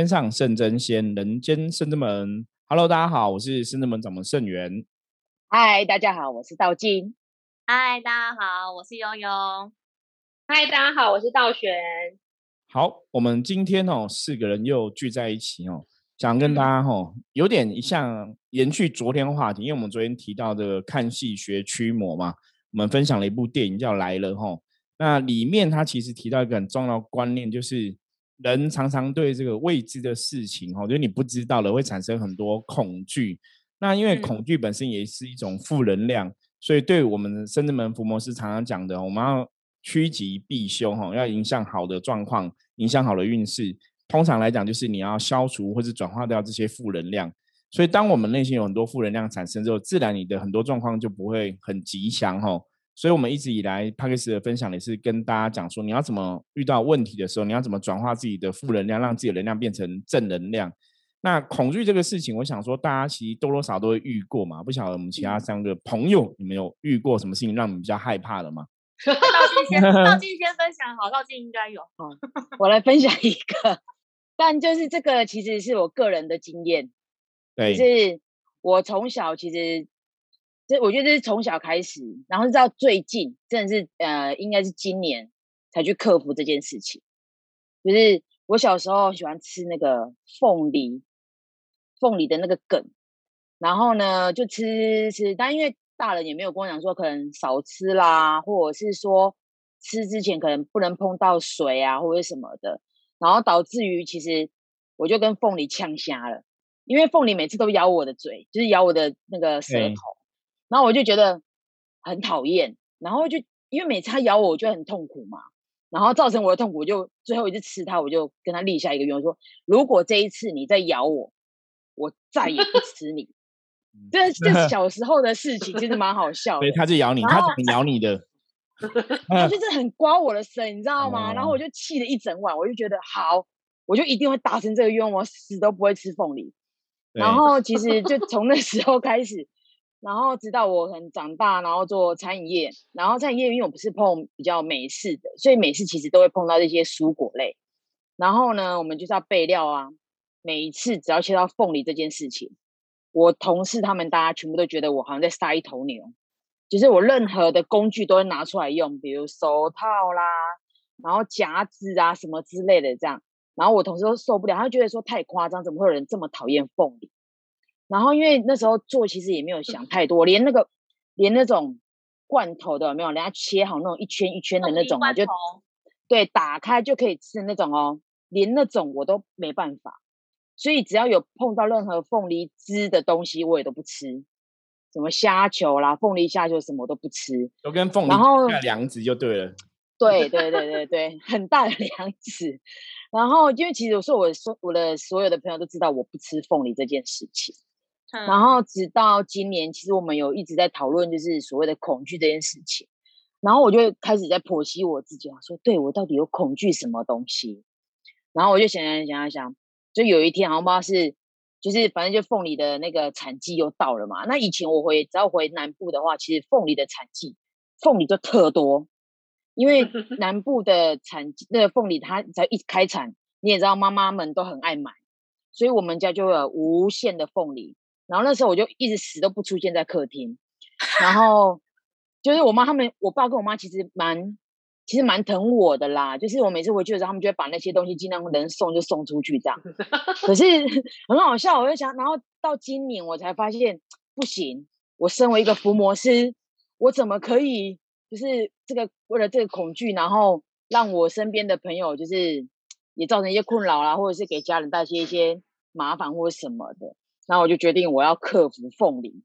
天上圣真仙，人间圣真门。Hello，大家好，我是圣真门掌门圣元。嗨，大家好，我是道金。嗨，大家好，我是悠悠。嗨，大家好，我是道玄。好，我们今天哦，四个人又聚在一起哦，想跟大家哦，有点像延续昨天话题，因为我们昨天提到的看戏学驱魔嘛，我们分享了一部电影叫《来了》哈。那里面他其实提到一个很重要的观念，就是人常常对这个未知的事情哈，就是你不知道了，会产生很多恐惧。那因为恐惧本身也是一种负能量，所以对我们深圳门福摩斯常常讲的，我们要。趋吉避凶，哈，要影响好的状况，影响好的运势。通常来讲，就是你要消除或是转化掉这些负能量。所以，当我们内心有很多负能量产生之后，自然你的很多状况就不会很吉祥，哈。所以我们一直以来帕克斯的分享也是跟大家讲说，你要怎么遇到问题的时候，你要怎么转化自己的负能量，让自己的能量变成正能量。那恐惧这个事情，我想说，大家其实多多少都会遇过嘛。不晓得我们其他三个朋友，你们有遇过什么事情让你们比较害怕的吗？道静先，道静先分享好，道静应该有。我来分享一个，但就是这个其实是我个人的经验，对，是我从小其实，这我觉得这是从小开始，然后到最近，真的是呃，应该是今年才去克服这件事情。就是我小时候喜欢吃那个凤梨，凤梨的那个梗，然后呢就吃吃，但因为。大人也没有跟我讲说可能少吃啦，或者是说吃之前可能不能碰到水啊，或者什么的，然后导致于其实我就跟凤梨呛瞎了，因为凤梨每次都咬我的嘴，就是咬我的那个舌头，然后我就觉得很讨厌，然后就因为每次它咬我，我就很痛苦嘛，然后造成我的痛苦，我就最后一次吃它，我就跟它立下一个愿望，说如果这一次你再咬我，我再也不吃你。这这小时候的事情，其实蛮好笑的。对，他就咬你，它怎么咬你的？他就是很刮我的身，你知道吗？然后我就气了一整晚，我就觉得好，我就一定会达成这个愿望，死都不会吃凤梨。然后其实就从那时候开始，然后直到我很长大，然后做餐饮业，然后餐饮业因为我不是碰比较美式的，所以美式其实都会碰到这些蔬果类。然后呢，我们就是要备料啊，每一次只要切到凤梨这件事情。我同事他们大家全部都觉得我好像在杀一头牛，就是我任何的工具都会拿出来用，比如手套啦，然后夹子啊什么之类的这样。然后我同事都受不了，他觉得说太夸张，怎么会有人这么讨厌凤梨？然后因为那时候做其实也没有想太多，连那个连那种罐头的没有，人家切好那种一圈一圈的那种啊，就对，打开就可以吃的那种哦，连那种我都没办法。所以只要有碰到任何凤梨汁的东西，我也都不吃。什么虾球啦、凤梨虾球什么都不吃，都跟凤梨然后梁子就对了。对对对对对，很大的梁子。然后因为其实我说我说我的所有的朋友都知道我不吃凤梨这件事情。然后直到今年，其实我们有一直在讨论，就是所谓的恐惧这件事情。然后我就开始在剖析我自己，说对我到底有恐惧什么东西？然后我就想想想想。就有一天，好像不知道是，就是反正就凤梨的那个产季又到了嘛。那以前我回只要回南部的话，其实凤梨的产季，凤梨就特多，因为 南部的产那个凤梨它只要一开产，你也知道妈妈们都很爱买，所以我们家就有无限的凤梨。然后那时候我就一直死都不出现在客厅，然后就是我妈他们，我爸跟我妈其实蛮。其实蛮疼我的啦，就是我每次回去的时候，他们就会把那些东西尽量能送就送出去这样。可是 很好笑，我就想，然后到今年我才发现不行。我身为一个伏魔师，我怎么可以就是这个为了这个恐惧，然后让我身边的朋友就是也造成一些困扰啦，或者是给家人带些一些麻烦或者什么的。然后我就决定我要克服凤梨。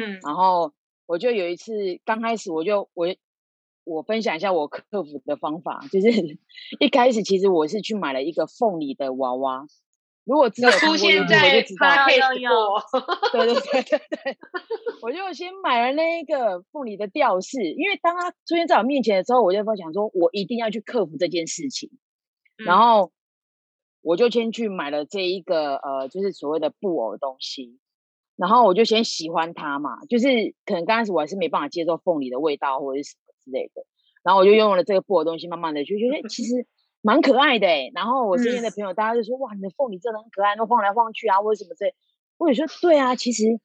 嗯，然后我就有一次刚开始我就我。我分享一下我克服的方法，就是 一开始其实我是去买了一个凤梨的娃娃。如果只有出现在搭配过，对对对对对，我就先买了那个凤梨的吊饰，因为当它出现在我面前的时候，我就想说，我一定要去克服这件事情。然后我就先去买了这一个呃，就是所谓的布偶的东西。然后我就先喜欢它嘛，就是可能刚开始我还是没办法接受凤梨的味道或者是什么。之类的，然后我就用了这个布偶东西，慢慢的就觉得，其实蛮可爱的哎。然后我身边的朋友大家就说哇，你的凤梨真的很可爱，都晃来晃去啊，或者什么这？我也说对啊，其实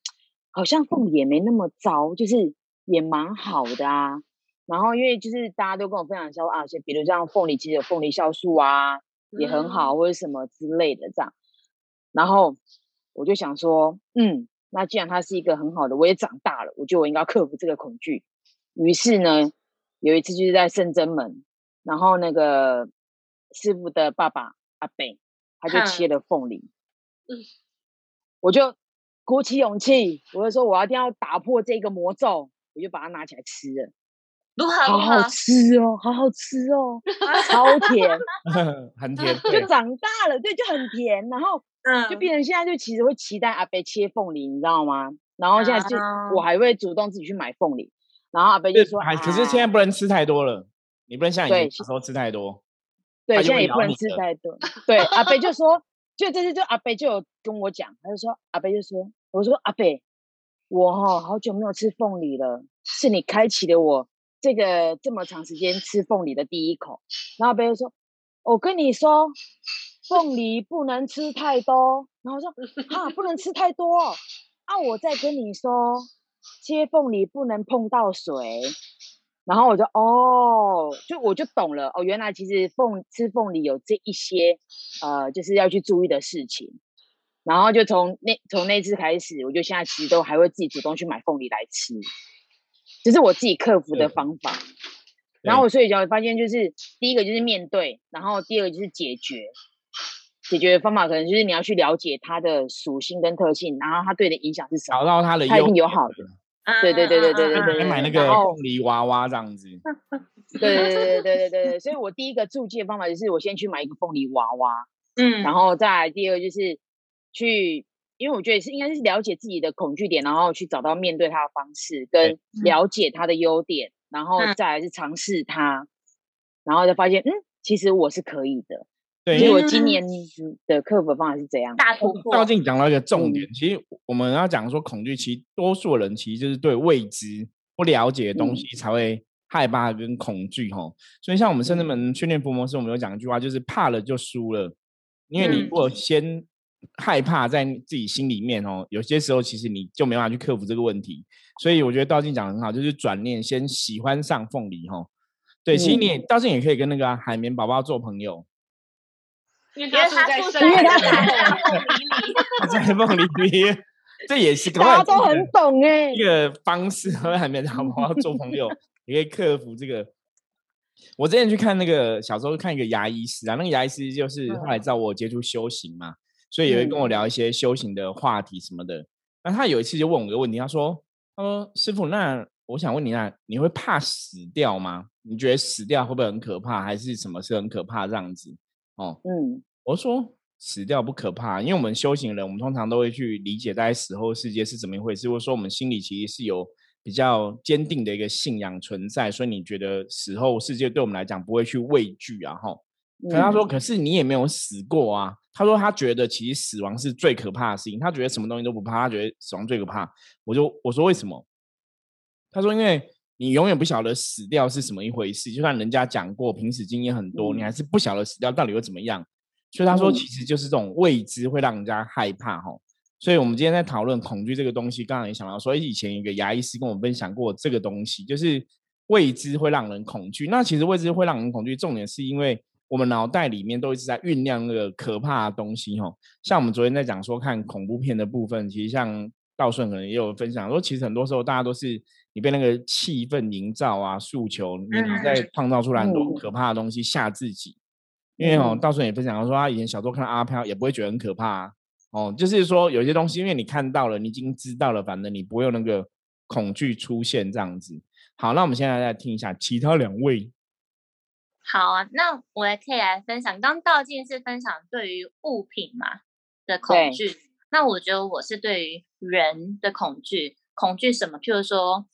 好像凤梨也没那么糟，就是也蛮好的啊。然后因为就是大家都跟我分享说啊，就比如像凤梨其实有凤梨酵素啊，也很好，或者什么之类的这样。然后我就想说，嗯，那既然他是一个很好的，我也长大了，我觉得我应该克服这个恐惧。于是呢，有一次就是在圣真门，然后那个师傅的爸爸阿北，他就切了凤梨，嗯，我就鼓起勇气，我就说我一定要打破这个魔咒，我就把它拿起来吃了。好好吃哦，好好吃哦，超甜，很甜，就长大了，对，就很甜，然后嗯就变成现在就其实会期待阿北切凤梨，你知道吗？然后现在就我还会主动自己去买凤梨，然后阿北就说，可是现在不能吃太多了，你不能像以前时候吃太多，对，现在也不能吃太多，对，阿北就说，就这次就阿北就有跟我讲，他就说阿北就说，我说阿北，我哈好久没有吃凤梨了，是你开启了我。这个这么长时间吃凤梨的第一口，然后别人说：“我跟你说，凤梨不能吃太多。”然后说：“哈，不能吃太多。”啊，我再跟你说，切凤梨不能碰到水。然后我就哦，就我就懂了哦，原来其实凤吃凤梨有这一些呃，就是要去注意的事情。然后就从那从那次开始，我就现在其实都还会自己主动去买凤梨来吃。这是我自己克服的方法。然后我睡一觉发现就是第一个就是面对然后第二个就是解决。解决的方法可能就是你要去了解它的属性跟特性然后它对你的影响是什么找到它的它一定有好的对。对对对对对对买那个凤梨娃娃这样子 对对对对对对所以我第一个助剂的方法就是我先去买一个凤梨娃娃嗯。然后再第二就是去因为我觉得是应该是了解自己的恐惧点，然后去找到面对它的方式，跟了解它的优点，然后再来是尝试它，然后就发现，嗯，其实我是可以的。对，所以我今年的克服方法是怎样？大突破。道静讲到一个重点，其实我们要讲说恐惧，其实多数人其实就是对未知、不了解的东西才会害怕跟恐惧哈。所以像我们甚至门训练服模式，我们有讲一句话，就是怕了就输了，因为你如果先。害怕在自己心里面哦，有些时候其实你就没办法去克服这个问题，所以我觉得道静讲很好，就是转念先喜欢上凤梨哈。对，其实你道静也可以跟那个海绵宝宝做朋友，因为他住在，因为他在凤梨里，在凤梨里，这也是大家都很懂哎，一个方式和海绵宝宝做朋友，也可以克服这个。我之前去看那个小时候看一个牙医师啊，那个牙医师就是后来找我接触修行嘛。所以也会跟我聊一些修行的话题什么的。那他有一次就问我一个问题，他说：“他说师傅，那我想问你，那你会怕死掉吗？你觉得死掉会不会很可怕，还是什么是很可怕这样子？”哦，嗯，我说死掉不可怕，因为我们修行人，我们通常都会去理解在死后世界是怎么一回事，或者说我们心里其实是有比较坚定的一个信仰存在，所以你觉得死后世界对我们来讲不会去畏惧啊？哈，可他说，可是你也没有死过啊。他说他觉得其实死亡是最可怕的事情，他觉得什么东西都不怕，他觉得死亡最可怕。我就我说为什么？他说因为你永远不晓得死掉是什么一回事，就算人家讲过，平时经验很多，你还是不晓得死掉到底会怎么样。所以他说其实就是这种未知会让人家害怕哈。所以我们今天在讨论恐惧这个东西，刚刚也想到，所以以前一个牙医师跟我分享过这个东西，就是未知会让人恐惧。那其实未知会让人恐惧，重点是因为。我们脑袋里面都一直在酝酿那个可怕的东西，哈。像我们昨天在讲说看恐怖片的部分，其实像道顺可能也有分享说，其实很多时候大家都是你被那个气氛营造啊、诉求，你在创造出来很多可怕的东西吓自己。因为哦，道顺也分享说，他以前小时候看到阿飘也不会觉得很可怕哦，就是说有些东西，因为你看到了，你已经知道了，反正你不会有那个恐惧出现这样子。好，那我们现在再听一下其他两位。好啊，那我也可以来分享。刚道静是分享对于物品嘛的恐惧，那我觉得我是对于人的恐惧。恐惧什么？譬如说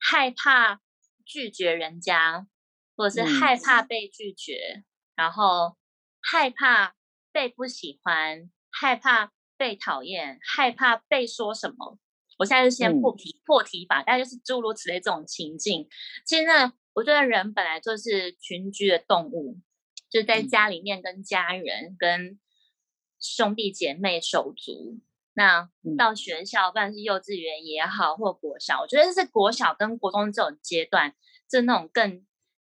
害怕拒绝人家，或者是害怕被拒绝，然后害怕被不喜欢，害怕被讨厌，害怕被说什么。我现在就先破题破题吧，大概就是诸如此类这种情境。其实呢。我觉得人本来就是群居的动物，就在家里面跟家人、跟兄弟姐妹手足。那到学校，不管是幼稚园也好，或国小，我觉得是国小跟国中这种阶段，是那种更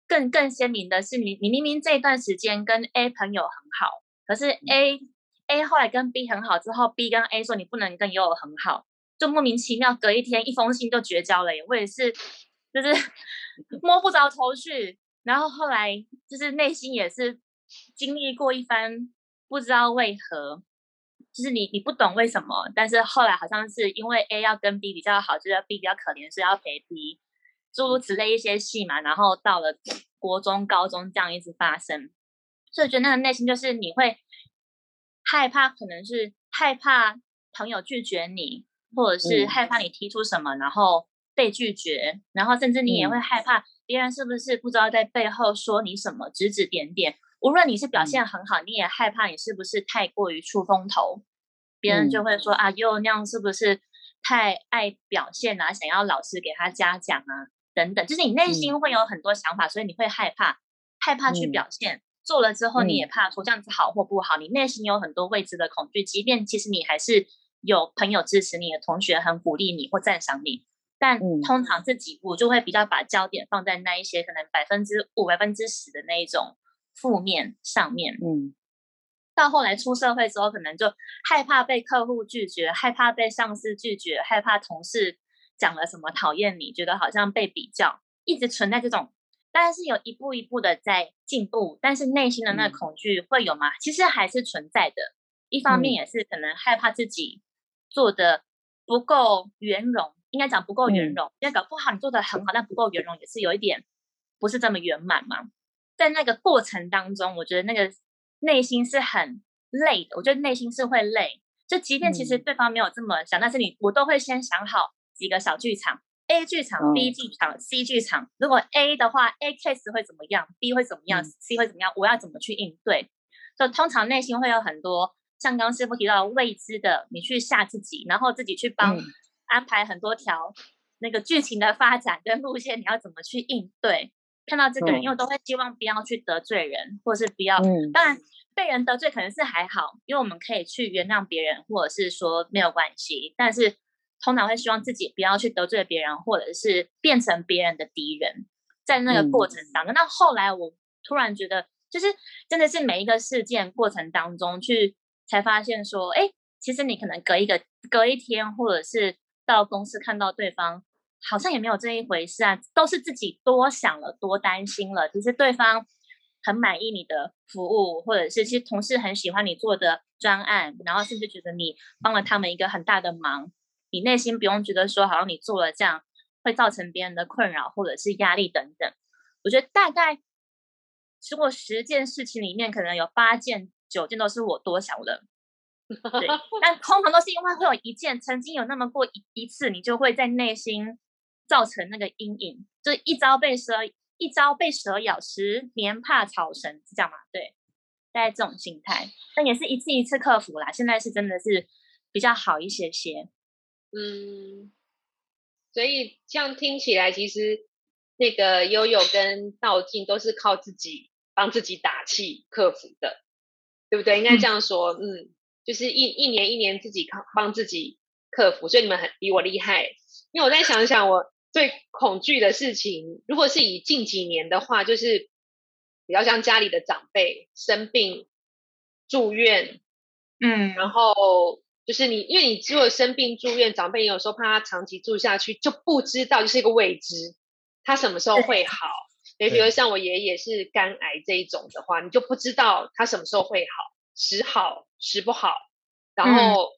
更更鲜明的是，你你明明这一段时间跟 A 朋友很好，可是 A A 后来跟 B 很好之后，B 跟 A 说你不能跟 U 很好，就莫名其妙隔一天一封信就绝交了。或者是，就是 摸不着头绪，然后后来就是内心也是经历过一番不知道为何。就是你，你不懂为什么，但是后来好像是因为 A 要跟 B 比较好，就是 B 比较可怜，所以要陪 B，诸如此类一些戏嘛。然后到了国中、高中这样一直发生，所以觉得那个内心就是你会害怕，可能是害怕朋友拒绝你，或者是害怕你提出什么然后被拒绝，然后甚至你也会害怕别人是不是不知道在背后说你什么，指指点点。无论你是表现很好，你也害怕你是不是太过于出风头，别人就会说啊，又那样是不是太爱表现啊？想要老师给他嘉奖啊，等等，就是你内心会有很多想法，所以你会害怕，害怕去表现。做了之后，你也怕说这样子好或不好，你内心有很多未知的恐惧。即便其实你还是有朋友支持你的同学很鼓励你或赞赏你，但通常这几步就会比较把焦点放在那一些可能百分之五、百分之十的那一种。负面上面，嗯，到后来出社会之后，可能就害怕被客户拒绝，害怕被上司拒绝，害怕同事讲了什么讨厌你，觉得好像被比较，一直存在这种，当然是有一步一步的在进步，但是内心的那恐惧会有吗？其实还是存在的。一方面也是可能害怕自己做的不够圆融，应该讲不够圆融，因为搞不好你做的很好，但不够圆融，也是有一点不是这么圆满嘛。在那个过程当中，我觉得那个内心是很累的。我觉得内心是会累，就即便其实对方没有这么想，但是你我都会先想好几个小剧场：A 剧场、B 剧场、C 剧场。如果 A 的话，A case 会怎么样？B 会怎么样？C 会怎么样？我要怎么去应对？就通常内心会有很多像刚师傅提到未知的，你去吓自己，然后自己去帮安排很多条那个剧情的发展跟路线，你要怎么去应对？看到这个人，因为都会希望不要去得罪人，或者是不要。当然，被人得罪可能是还好，因为我们可以去原谅别人，或者是说没有关系。但是通常会希望自己不要去得罪别人，或者是变成别人的敌人。在那个过程当中，那后来我突然觉得，就是真的是每一个事件过程当中去才发现说，哎，其实你可能隔一个隔一天，或者是到公司看到对方。好像也没有这一回事啊，都是自己多想了、多担心了。其实对方很满意你的服务，或者是其实同事很喜欢你做的专案，然后甚至觉得你帮了他们一个很大的忙，你内心不用觉得说好像你做了这样会造成别人的困扰或者是压力等等。我觉得大概如果十件事情里面，可能有八件、九件都是我多想的。对，但通常都是因为会有一件曾经有那么过一一次，你就会在内心。造成那个阴影，就是一朝被蛇一朝被蛇咬，十年怕草绳，是这样吗？对，大概这种心态，但也是一次一次克服啦。现在是真的是比较好一些些，嗯。所以这样听起来，其实那个悠悠跟道静都是靠自己帮自己打气克服的，对不对？应该这样说，嗯，就是一一年一年自己靠帮自己克服，所以你们很比我厉害。因为我再想想我。最恐惧的事情，如果是以近几年的话，就是比较像家里的长辈生病住院，嗯，然后就是你，因为你如果生病住院，长辈有时候怕他长期住下去，就不知道就是一个未知，他什么时候会好。比如像我爷爷是肝癌这一种的话，你就不知道他什么时候会好，时好时不好，然后。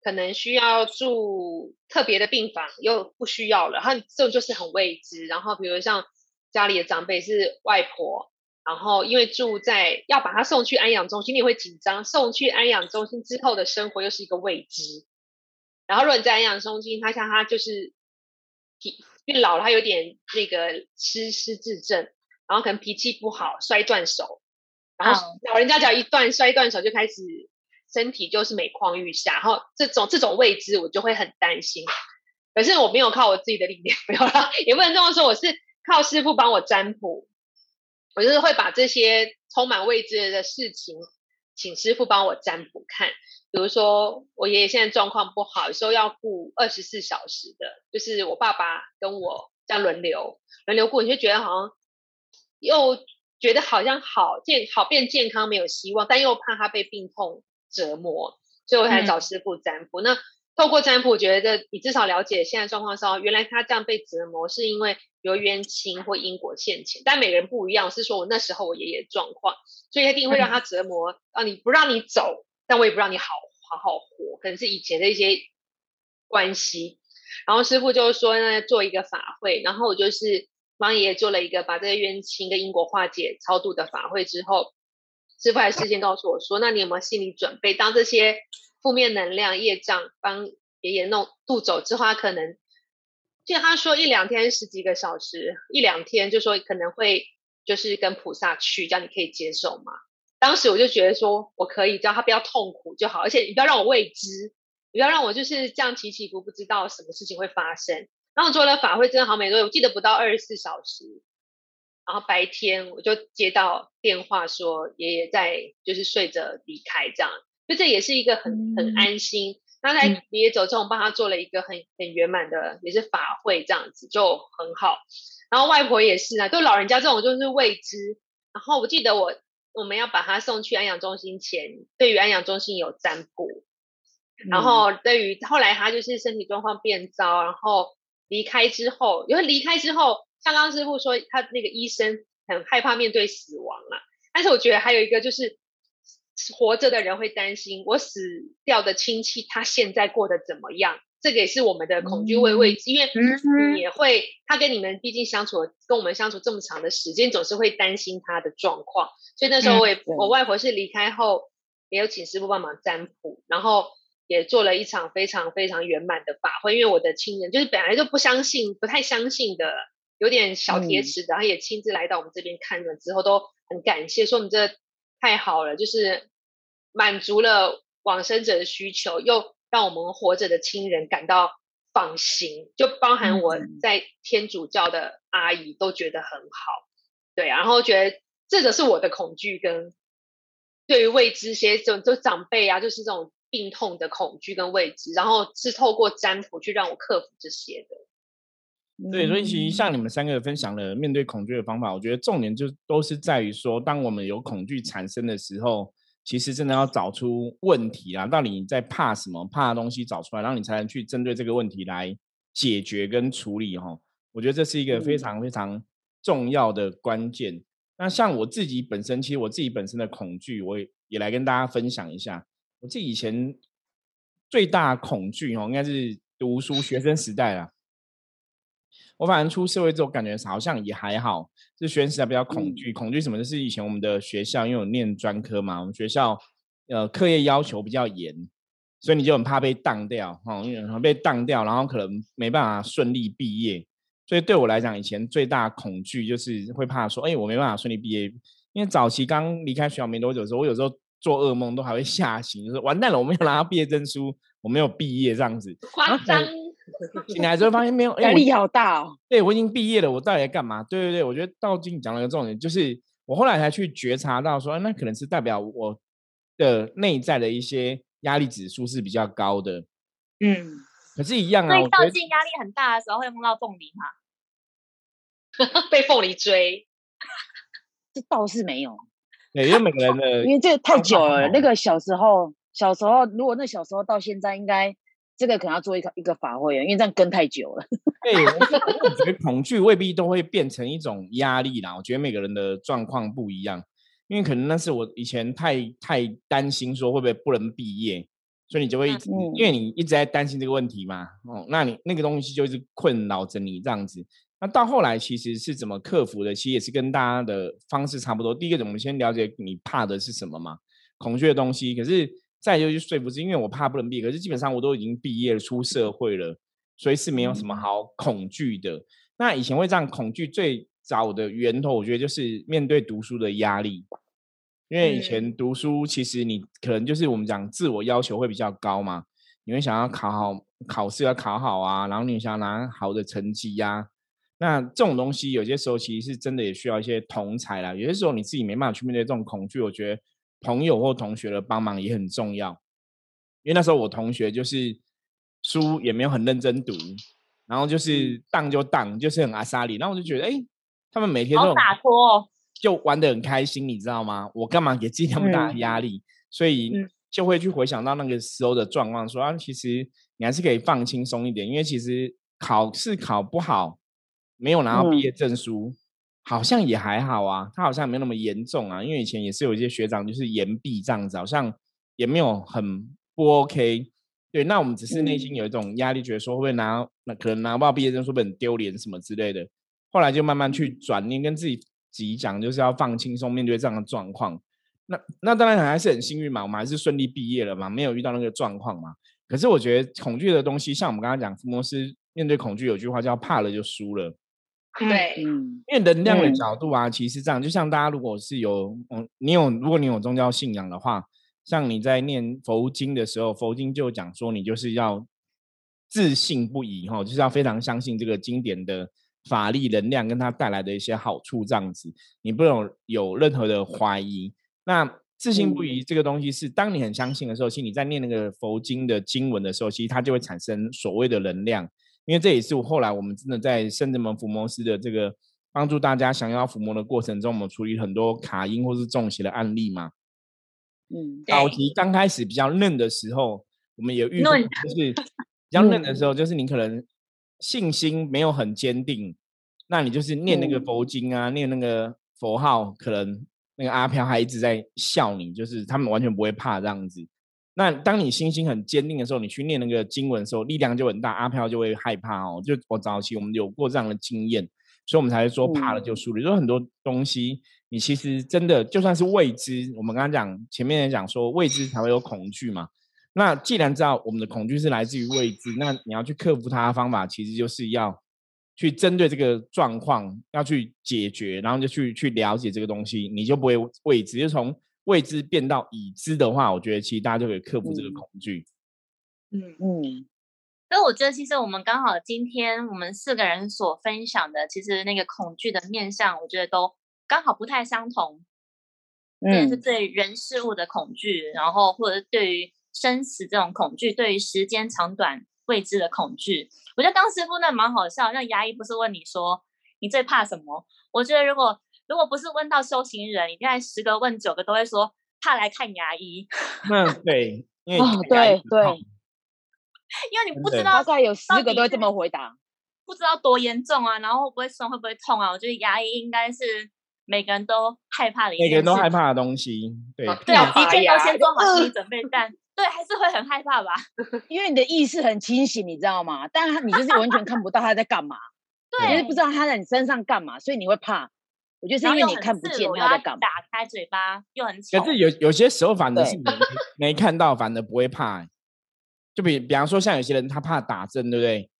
可能需要住特别的病房，又不需要了，他这种就是很未知。然后，比如像家里的长辈是外婆，然后因为住在要把他送去安养中心，你会紧张。送去安养中心之后的生活又是一个未知。然后，如果你在安养中心，他像他就是脾变老了，他有点那个失失智症，然后可能脾气不好，摔断手。然后老人家只要一断摔断手，就开始。身体就是每况愈下，然后这种这种未知，我就会很担心。可是我没有靠我自己的力量，没有啦，也不能这么说。我是靠师傅帮我占卜，我就是会把这些充满未知的事情，请师傅帮我占卜看。比如说，我爷爷现在状况不好，有时候要顾二十四小时的，就是我爸爸跟我这样轮流轮流顾，你就觉得好像又觉得好像好健好变健康没有希望，但又怕他被病痛折磨，所以我才找师傅占卜。那透过占卜，我觉得你至少了解现在状况上，原来他这样被折磨是因为有冤亲或因果现前。但每个人不一样，是说我那时候我爷爷状况，所以一定会让他折磨，让你不让你走，但我也不让你好好好活，可能是以前的一些关系。然后师傅就说呢，做一个法会，然后我就是帮爷爷做了一个把这个冤亲跟因果化解超度的法会之后，师傅还事先告诉我说，那你有没有心理准备，当这些。负面能量业障帮爷爷弄渡走之后，他可能就他说一两天十几个小时，一两天就说可能会就是跟菩萨去，这样你可以接受吗？当时我就觉得说我可以，只要他不要痛苦就好，而且你不要让我未知，不要让我就是这样起起伏不知道什么事情会发生。然后做了法会真的好美多，我记得不到二十四小时，然后白天我就接到电话说爷爷在就是睡着离开这样。就这也是一个很很安心。刚才爷爷走之后，我帮他做了一个很很圆满的，也是法会这样子，就很好。然后外婆也是啊，就老人家这种就是未知。然后我记得我我们要把他送去安养中心前，对于安养中心有占卜。然后对于后来他就是身体状况变糟，然后离开之后，因为离开之后，像刚刚师傅说，他那个医生很害怕面对死亡啊。但是我觉得还有一个就是。活着的人会担心我死掉的亲戚他现在过得怎么样？这个也是我们的恐惧未未知，因为你也会他跟你们毕竟相处跟我们相处这么长的时间，总是会担心他的状况。所以那时候我也我外婆是离开后，也有请师傅帮忙占卜，然后也做了一场非常非常圆满的法会。因为我的亲人就是本来就不相信、不太相信的，有点小铁齿的，然后也亲自来到我们这边看了之后，都很感谢，说你这。太好了，就是满足了往生者的需求，又让我们活着的亲人感到放心，就包含我在天主教的阿姨都觉得很好，对，然后觉得这个是我的恐惧跟对于未知些就就长辈啊，就是这种病痛的恐惧跟未知，然后是透过占卜去让我克服这些的。对，所以其实像你们三个分享了面对恐惧的方法，我觉得重点就都是在于说，当我们有恐惧产生的时候，其实真的要找出问题啊，到底你在怕什么？怕的东西找出来，然后你才能去针对这个问题来解决跟处理哈。我觉得这是一个非常非常重要的关键。那像我自己本身，其实我自己本身的恐惧，我也也来跟大家分享一下。我自己以前最大恐惧哦，应该是读书学生时代啦。我反正出社会之后，感觉好像也还好。就学生时代比较恐惧，恐惧什么？就是以前我们的学校，因为我念专科嘛，我们学校呃课业要求比较严，所以你就很怕被当掉，哈，因为被当掉，然后可能没办法顺利毕业。所以对我来讲，以前最大恐惧就是会怕说，哎，我没办法顺利毕业。因为早期刚离开学校没多久的时候，我有时候做噩梦都还会吓醒，就是完蛋了，我没有拿到毕业证书，我没有毕业这样子。夸张。醒来之后发现没有，压力好大哦。对，我已经毕业了，我到底在干嘛？对对对，我觉得道静讲了一个重点，就是我后来才去觉察到，说那可能是代表我的内在的一些压力指数是比较高的。嗯，可是，一样啊。所以道静压力很大的时候会梦到凤梨吗？被凤梨追？这倒是没有。对，因为每个人的，因为这太久了。那个小时候，小时候，如果那小时候到现在，应该。这个可能要做一个一个法会，因为这样跟太久了。对，我觉得恐惧未必都会变成一种压力啦。我觉得每个人的状况不一样，因为可能那是我以前太太担心说会不会不能毕业，所以你就会因为你一直在担心这个问题嘛，哦，那你那个东西就是困扰着你这样子。那到后来其实是怎么克服的？其实也是跟大家的方式差不多。第一个，我们先了解你怕的是什么嘛，恐惧的东西。可是。再就是说服，是因为我怕不能毕业，可是基本上我都已经毕业了，出社会了，所以是没有什么好恐惧的。那以前会这样恐惧，最早的源头，我觉得就是面对读书的压力，因为以前读书其实你可能就是我们讲自我要求会比较高嘛，你会想要考好考试要考好啊，然后你想要拿好的成绩呀，那这种东西有些时候其实是真的也需要一些同才啦。有些时候你自己没办法去面对这种恐惧，我觉得朋友或同学的帮忙也很重要。因为那时候我同学就是书也没有很认真读，然后就是当就当，就是很阿萨里。然后我就觉得，哎，他们每天都打脱，就玩的很开心，你知道吗？我干嘛给自己那么大的压力？所以就会去回想到那个时候的状况，说啊，其实你还是可以放轻松一点，因为其实考试考不好。没有拿到毕业证书，好像也还好啊，他好像没有那么严重啊。因为以前也是有一些学长就是延毕这样子，好像也没有很不 OK。对，那我们只是内心有一种压力，觉得说会不会拿那可能拿不到毕业证书会很丢脸什么之类的。后来就慢慢去转念，跟自己自己讲，就是要放轻松面对这样的状况。那那当然还是很幸运嘛，我们还是顺利毕业了嘛，没有遇到那个状况嘛。可是我觉得恐惧的东西，像我们刚刚讲，福摩斯面对恐惧有句话叫“怕了就输了”。对，因为能量的角度啊，其实这样，就像大家如果是有，嗯，你有，如果你有宗教信仰的话，像你在念佛经的时候，佛经就讲说，你就是要自信不疑，哈，就是要非常相信这个经典的法力能量跟它带来的一些好处，这样子，你不能有任何的怀疑。那自信不疑这个东西是，当你很相信的时候，其实你在念那个佛经的经文的时候，其实它就会产生所谓的能量。因为这也是我后来我们真的在圣智门伏魔师的这个帮助大家想要伏魔的过程中，我们处理很多卡音或是中邪的案例嘛。嗯，早期刚开始比较嫩的时候，我们也遇到就是比较嫩的时候，就是你可能信心没有很坚定，那你就是念那个佛经啊，念那个佛号，可能那个阿飘还一直在笑你，就是他们完全不会怕这样子。那当你心心很坚定的时候，你去念那个经文的时候，力量就很大，阿飘就会害怕哦。就我早期我们有过这样的经验，所以我们才会说怕了就输了。就很多东西，你其实真的就算是未知，我们刚刚讲前面也讲说未知才会有恐惧嘛。那既然知道我们的恐惧是来自于未知，那你要去克服它的方法，其实就是要去针对这个状况要去解决，然后就去去了解这个东西，你就不会未知，就从。未知变到已知的话，我觉得其实大家就可以克服这个恐惧。嗯嗯，所以我觉得其实我们刚好今天我们四个人所分享的，其实那个恐惧的面向，我觉得都刚好不太相同。嗯，是对人事物的恐惧，然后或者是对于生死这种恐惧，对于时间长短未知的恐惧。我觉得刚师傅那蛮好笑，那牙医不是问你说你最怕什么？我觉得如果。如果不是问到修行人，你应该十个问九个都会说怕来看牙医。嗯，对，因为对对，因为你不知道，大概有十个都会这么回答，不知道多严重啊，然后会不会酸，会不会痛啊？我觉得牙医应该是每个人都害怕的，每个人都害怕的东西。对对，的确要先做好心理准备，但对还是会很害怕吧？因为你的意识很清醒，你知道吗？但是你就是完全看不到他在干嘛，对，就是不知道他在你身上干嘛，所以你会怕。我觉得是因为你看不见他在干嘛，打开嘴巴又很可是有有些时候反而是没没看到，反而不会怕。就比比方说，像有些人他怕打针，对不对？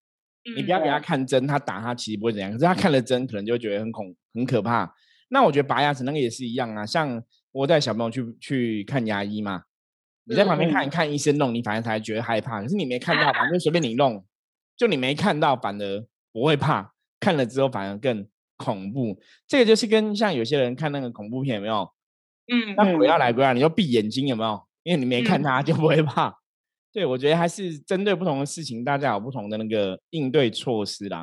你不要给他看针，他打他其实不会怎样。可是他看了针，可能就会觉得很恐很可怕。那我觉得拔牙齿那个也是一样啊。像我带小朋友去去看牙医嘛，你在旁边看看医生弄，你反而才觉得害怕。可是你没看到，反正随便你弄，就你没看到，反而不会怕。看了之后反而更。恐怖，这个就是跟像有些人看那个恐怖片有没有？嗯，那鬼要来鬼要，你就闭眼睛有没有？因为你没看他就不会怕。对，我觉得还是针对不同的事情，大家有不同的那个应对措施啦。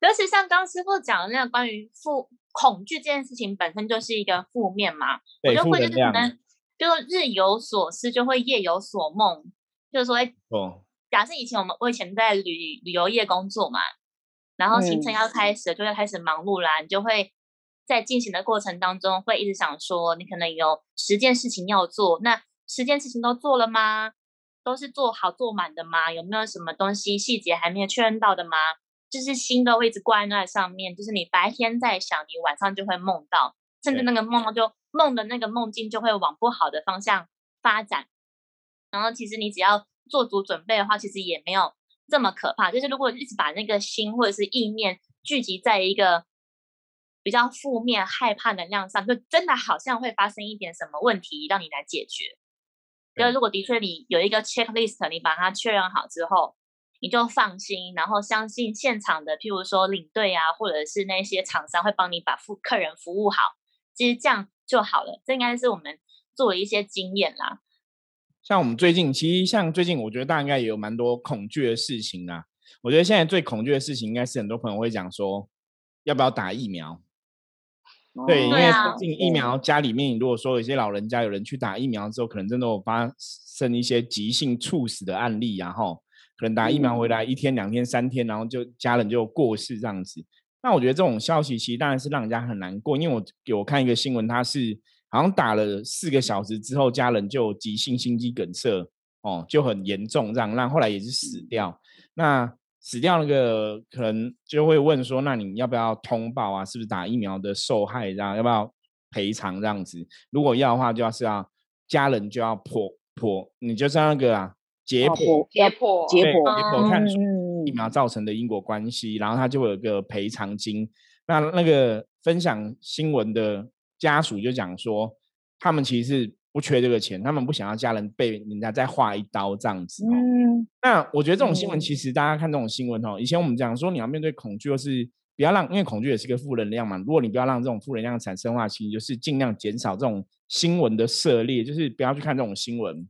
尤其像刚师傅讲的那个关于负恐惧这件事情本身就是一个负面嘛，我就会就是可能就日有所思就会夜有所梦，就是说，哦，假设以前我们我以前在旅旅游业工作嘛。然后行程要开始，就要开始忙碌啦。你就会在进行的过程当中，会一直想说，你可能有十件事情要做，那十件事情都做了吗？都是做好做满的吗？有没有什么东西细节还没有确认到的吗？就是心都会一直挂在那上面，就是你白天在想，你晚上就会梦到，甚至那个梦就梦的那个梦境就会往不好的方向发展。然后其实你只要做足准备的话，其实也没有。这么可怕，就是如果一直把那个心或者是意念聚集在一个比较负面、害怕能量上，就真的好像会发生一点什么问题让你来解决。就如果的确你有一个 checklist，你把它确认好之后，你就放心，然后相信现场的，譬如说领队啊，或者是那些厂商会帮你把服客人服务好，其实这样就好了。这应该是我们做了一些经验啦。像我们最近，其实像最近，我觉得大家应该也有蛮多恐惧的事情啊。我觉得现在最恐惧的事情，应该是很多朋友会讲说，要不要打疫苗？对，因为最近疫苗家里面，如果说有些老人家有人去打疫苗之后，可能真的有发生一些急性猝死的案例，然后可能打疫苗回来一天、两天、三天，然后就家人就过世这样子。那我觉得这种消息其实当然是让人家很难过，因为我有看一个新闻，它是好像打了四个小时之后，家人就急性心肌梗塞，哦，就很严重，这样让后来也是死掉。那死掉那个可能就会问说，那你要不要通报啊？是不是打疫苗的受害这样？要不要赔偿这样子？如果要的话，就要是要家人就要破破，你就是那个啊解剖解剖解剖解剖看出疫苗造成的因果关系，然后他就会有个赔偿金。那那个分享新闻的家属就讲说，他们其实是。不缺这个钱，他们不想要家人被人家再划一刀这样子。嗯，那我觉得这种新闻其实大家看这种新闻哦，以前我们讲说你要面对恐惧，或是不要让，因为恐惧也是个负能量嘛。如果你不要让这种负能量产生的话，其实就是尽量减少这种新闻的涉猎，就是不要去看这种新闻。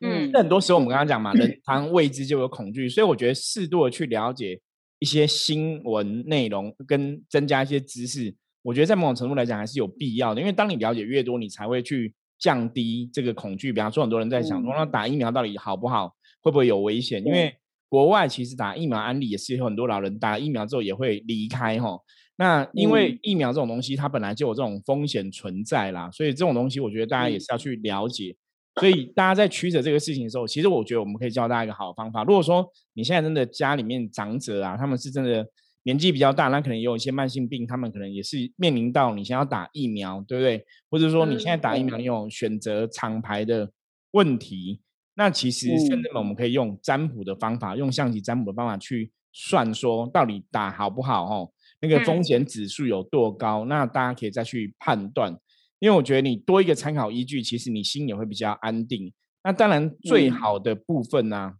嗯，那很多时候我们刚刚讲嘛，人常未知就有恐惧，所以我觉得适度的去了解一些新闻内容，跟增加一些知识，我觉得在某种程度来讲还是有必要的。因为当你了解越多，你才会去。降低这个恐惧，比方说很多人在想说，那打疫苗到底好不好，会不会有危险？因为国外其实打疫苗案例也是有很多老人打疫苗之后也会离开哈。那因为疫苗这种东西，它本来就有这种风险存在啦，所以这种东西我觉得大家也是要去了解。所以大家在取舍这个事情的时候，其实我觉得我们可以教大家一个好方法。如果说你现在真的家里面长者啊，他们是真的。年纪比较大，那可能也有一些慢性病，他们可能也是面临到你想要打疫苗，对不对？或者说你现在打疫苗，你有选择厂牌的问题，那其实甚至我们可以用占卜的方法，用象棋占卜的方法去算，说到底打好不好？哦，那个风险指数有多高？那大家可以再去判断。因为我觉得你多一个参考依据，其实你心也会比较安定。那当然，最好的部分呢，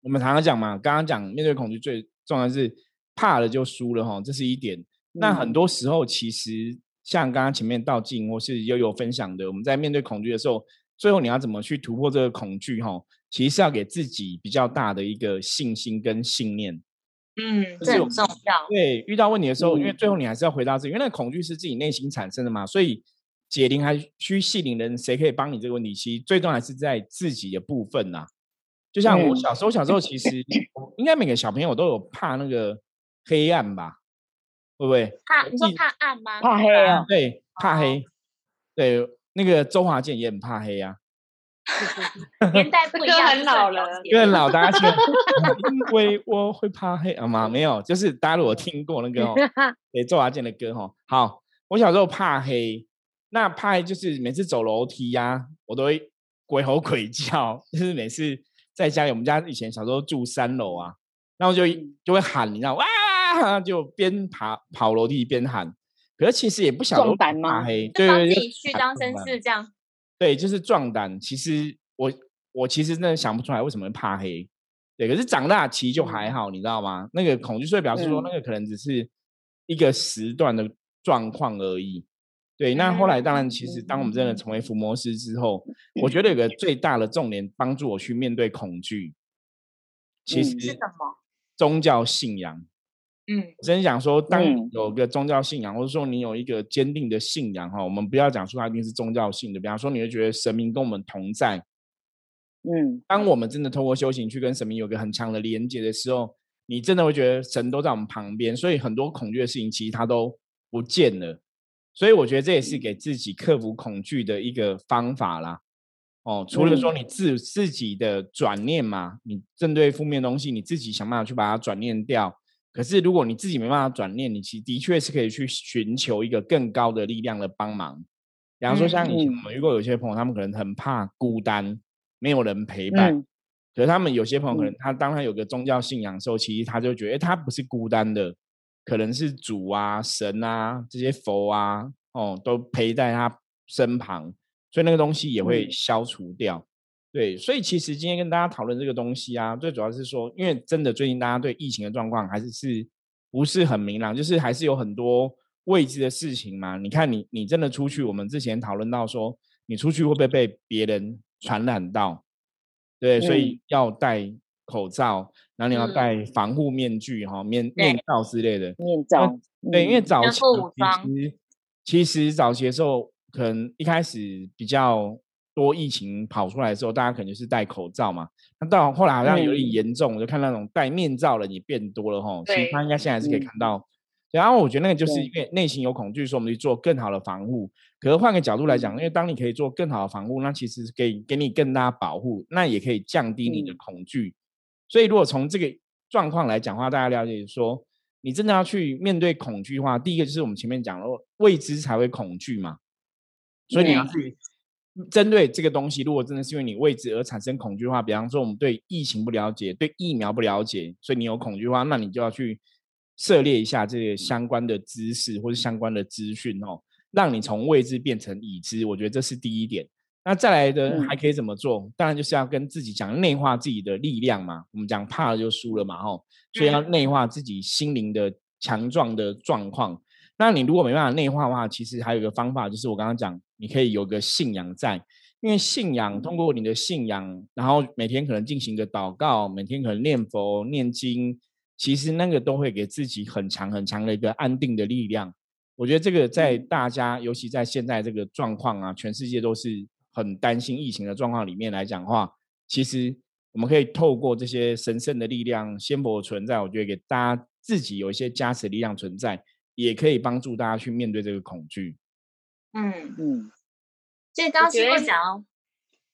我们常常讲嘛，刚刚讲面对恐惧最重要是。怕了就输了哈，这是一点。那很多时候，其实像刚刚前面道静或是悠悠分享的，我们在面对恐惧的时候，最后你要怎么去突破这个恐惧哈？其实是要给自己比较大的一个信心跟信念。嗯，这很重要。对，遇到问题的时候，因为最后你还是要回答自己，因为那恐惧是自己内心产生的嘛。所以解铃还须系铃人，谁可以帮你这个问题？其实最终还是在自己的部分呐。就像我小时候，小时候其实应该每个小朋友都有怕那个。黑暗吧，会不会？怕你说怕暗吗？怕黑啊？对，怕黑。对，那个周华健也很怕黑啊。年代不一样，很老了，因为老大家听，因为我会怕黑啊嘛，没有，就是大家如果听过那个对周华健的歌哈。好，我小时候怕黑，那怕黑就是每次走楼梯呀，我都会鬼吼鬼叫，就是每次在家里，我们家以前小时候住三楼啊，然后就就会喊，你知道哇。就边爬跑楼梯边喊，可是其实也不晓得怕黑，对对对，去当绅士这样。对，就是壮胆。其实我我其实真的想不出来为什么会怕黑。对，可是长大其实就还好，你知道吗？那个恐惧所以表示说，那个可能只是一个时段的状况而已。对，那后来当然，其实当我们真的成为伏魔师之后，我觉得有个最大的重点帮助我去面对恐惧，其实是什么？宗教信仰。嗯，真想说，当有个宗教信仰，或者说你有一个坚定的信仰哈，我们不要讲说它一定是宗教性的。比方说，你会觉得神明跟我们同在，嗯，当我们真的透过修行去跟神明有个很强的连接的时候，你真的会觉得神都在我们旁边，所以很多恐惧的事情其实它都不见了。所以我觉得这也是给自己克服恐惧的一个方法啦。哦，除了说你自自己的转念嘛，你针对负面东西，你自己想办法去把它转念掉。可是，如果你自己没办法转念，你其实的确是可以去寻求一个更高的力量的帮忙。比方说，像以前我们如果有些朋友，他们可能很怕孤单，没有人陪伴。可是他们有些朋友可能他当他有个宗教信仰的时候，其实他就觉得，哎，他不是孤单的，可能是主啊、神啊这些佛啊，哦，都陪在他身旁，所以那个东西也会消除掉。对，所以其实今天跟大家讨论这个东西啊，最主要是说，因为真的最近大家对疫情的状况还是是不是很明朗，就是还是有很多未知的事情嘛。你看你你真的出去，我们之前讨论到说，你出去会不会被别人传染到？对，所以要戴口罩，然后你要戴防护面具哈，面面罩之类的。面罩。对，因为早期其实其实早期的时候，可能一开始比较。多疫情跑出来的时候，大家肯定是戴口罩嘛。那到后来好像有点严重，我就看那种戴面罩的也变多了哈。其实他应该现在是可以看到。然后我觉得那个就是因为内心有恐惧，说我们去做更好的防护。可是换个角度来讲，因为当你可以做更好的防护，那其实给给你更大保护，那也可以降低你的恐惧。所以如果从这个状况来讲的话，大家了解说，你真的要去面对恐惧的话，第一个就是我们前面讲了，未知才会恐惧嘛。所以你要去。针对这个东西，如果真的是因为你未知而产生恐惧的话，比方说我们对疫情不了解，对疫苗不了解，所以你有恐惧的话，那你就要去涉猎一下这些相关的知识或者相关的资讯哦，让你从未知变成已知。我觉得这是第一点。那再来的还可以怎么做？当然就是要跟自己讲内化自己的力量嘛。我们讲怕了就输了嘛，吼，所以要内化自己心灵的强壮的状况。那你如果没办法内化的话，其实还有一个方法，就是我刚刚讲，你可以有个信仰在，因为信仰通过你的信仰，然后每天可能进行个祷告，每天可能念佛念经，其实那个都会给自己很强很强的一个安定的力量。我觉得这个在大家，尤其在现在这个状况啊，全世界都是很担心疫情的状况里面来讲话，其实我们可以透过这些神圣的力量、仙佛存在，我觉得给大家自己有一些加持力量存在。也可以帮助大家去面对这个恐惧。嗯嗯，就是刚刚师傅讲，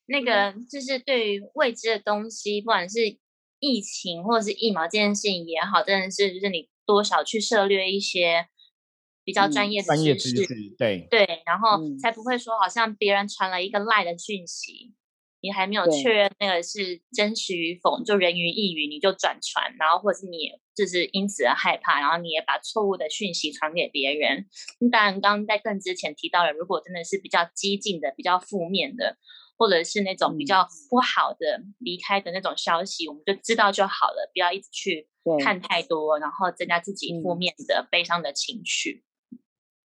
那个就是对于未知的东西，不管是疫情或者是疫苗这件事情也好，真的是就是你多少去涉略一些比较专业的专业知识，对对，然后才不会说好像别人传了一个赖的讯息。你还没有确认那个是真实与否，就人云亦云，你就转传，然后或者是你就是因此而害怕，然后你也把错误的讯息传给别人。当然，刚刚在更之前提到了，如果真的是比较激进的、比较负面的，或者是那种比较不好的离开的那种消息，我们就知道就好了，不要一直去看太多，然后增加自己负面的悲伤的情绪。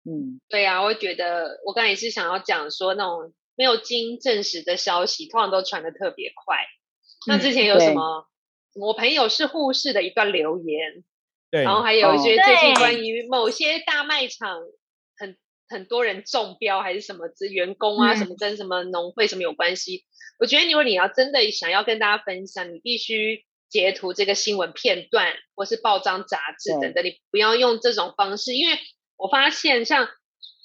嗯，对呀，我觉得我刚才也是想要讲说那种。没有经证实的消息，通常都传的特别快。那之前有什么？我朋友是护士的一段留言，对，然后还有一些最近关于某些大卖场很很多人中标还是什么，之员工啊什么跟什么农会什么有关系。我觉得如果你要真的想要跟大家分享，你必须截图这个新闻片段，或是报章杂志等等，你不要用这种方式，因为我发现像。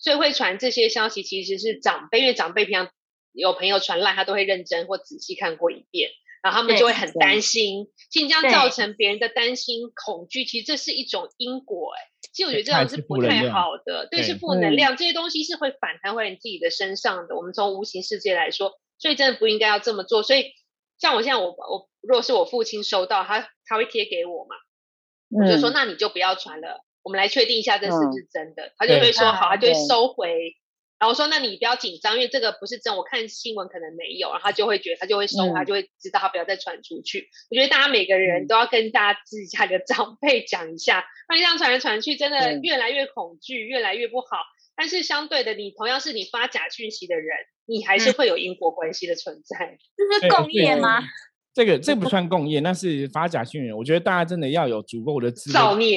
最会传这些消息其实是长辈，因为长辈平常有朋友传烂，他都会认真或仔细看过一遍，然后他们就会很担心，其实这样造成别人的担心、恐惧，其实这是一种因果。哎，其实我觉得这样是不太好的，对，是负能量，这些东西是会反弹回你自己的身上的。我们从无形世界来说，所以真的不应该要这么做。所以像我现在，我我如果是我父亲收到，他他会贴给我嘛，我就说那你就不要传了。我们来确定一下这是不是真的，他就会说好，他就会收回。然后说那你不要紧张，因为这个不是真。我看新闻可能没有，然后他就会觉得他就会收，他就会知道他不要再传出去。我觉得大家每个人都要跟大家自己家的长辈讲一下，不然这样传来传去，真的越来越恐惧，越来越不好。但是相对的，你同样是你发假讯息的人，你还是会有因果关系的存在。这是共业吗？这个这不算共业，那是发假讯。我觉得大家真的要有足够的智慧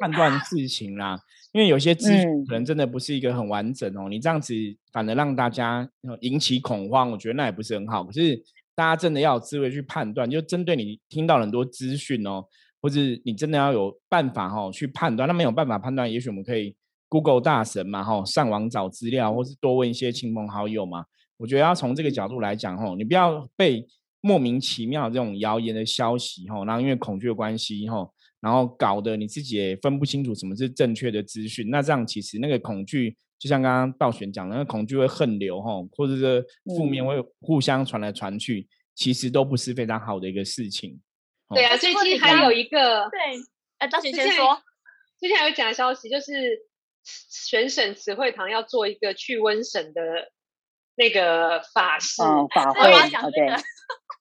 判断事情啦，因为有些资讯可能真的不是一个很完整哦。你这样子反而让大家引起恐慌，我觉得那也不是很好。可是大家真的要有智慧去判断，就针对你听到很多资讯哦，或者你真的要有办法哈去判断。那没有办法判断，也许我们可以 Google 大神嘛哈，上网找资料，或是多问一些亲朋好友嘛。我觉得要从这个角度来讲哈，你不要被。莫名其妙这种谣言的消息，哈，然后因为恐惧的关系，哈，然后搞得你自己也分不清楚什么是正确的资讯。那这样其实那个恐惧，就像刚刚道玄讲的，那恐惧会横流，哈，或者是负面会互相传来传去，其实都不是非常好的一个事情。对啊，最近还有一个，对，呃，道玄先说，最近还有假消息，就是全省词汇堂要做一个去瘟省的那个法师，法会，OK。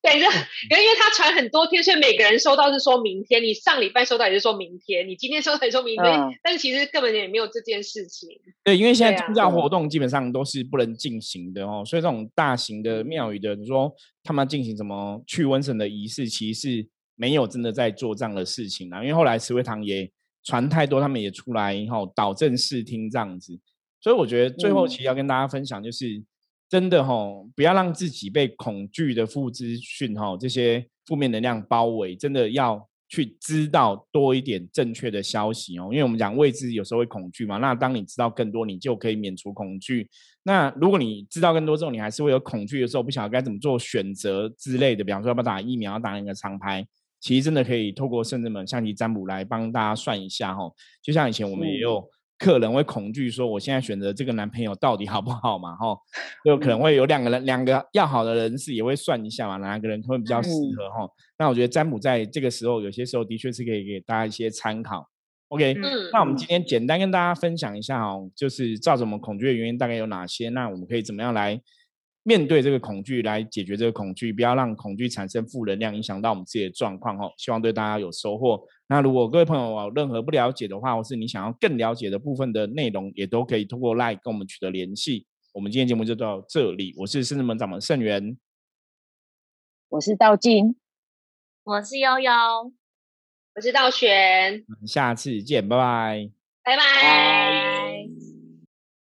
对，就可能因为他传很多天，所以每个人收到是说明天，你上礼拜收到也是说明天，你今天收到也说明天，但是其实根本也没有这件事情。对，因为现在宗教活动基本上都是不能进行的哦，所以这种大型的庙宇的，你说他们进行什么去瘟神的仪式，其实是没有真的在做这样的事情啦。因为后来慈惠堂也传太多，他们也出来后导正视听这样子，所以我觉得最后其实要跟大家分享就是。真的哈，不要让自己被恐惧的负资讯哈，这些负面能量包围。真的要去知道多一点正确的消息哦，因为我们讲未知有时候会恐惧嘛。那当你知道更多，你就可以免除恐惧。那如果你知道更多之后，你还是会有恐惧的时候，不晓得该怎么做选择之类的，比方说要不要打疫苗，要打哪个长牌，其实真的可以透过圣人们象棋占卜来帮大家算一下哈。就像以前我们也有。客人会恐惧说：“我现在选择这个男朋友到底好不好嘛？”哈，就可能会有两个人，两个要好的人士也会算一下嘛，哪个人会比较适合哈？那我觉得占卜在这个时候，有些时候的确是可以给大家一些参考。OK，那我们今天简单跟大家分享一下哦，就是造成我们恐惧的原因大概有哪些？那我们可以怎么样来？面对这个恐惧来解决这个恐惧，不要让恐惧产生负能量，影响到我们自己的状况哦。希望对大家有收获。那如果各位朋友有任何不了解的话，或是你想要更了解的部分的内容，也都可以通过 LINE 跟我们取得联系。我们今天节目就到这里，我是圣人门掌门盛元，我是道静，我是悠悠，我是道玄，下次见，拜拜，拜拜。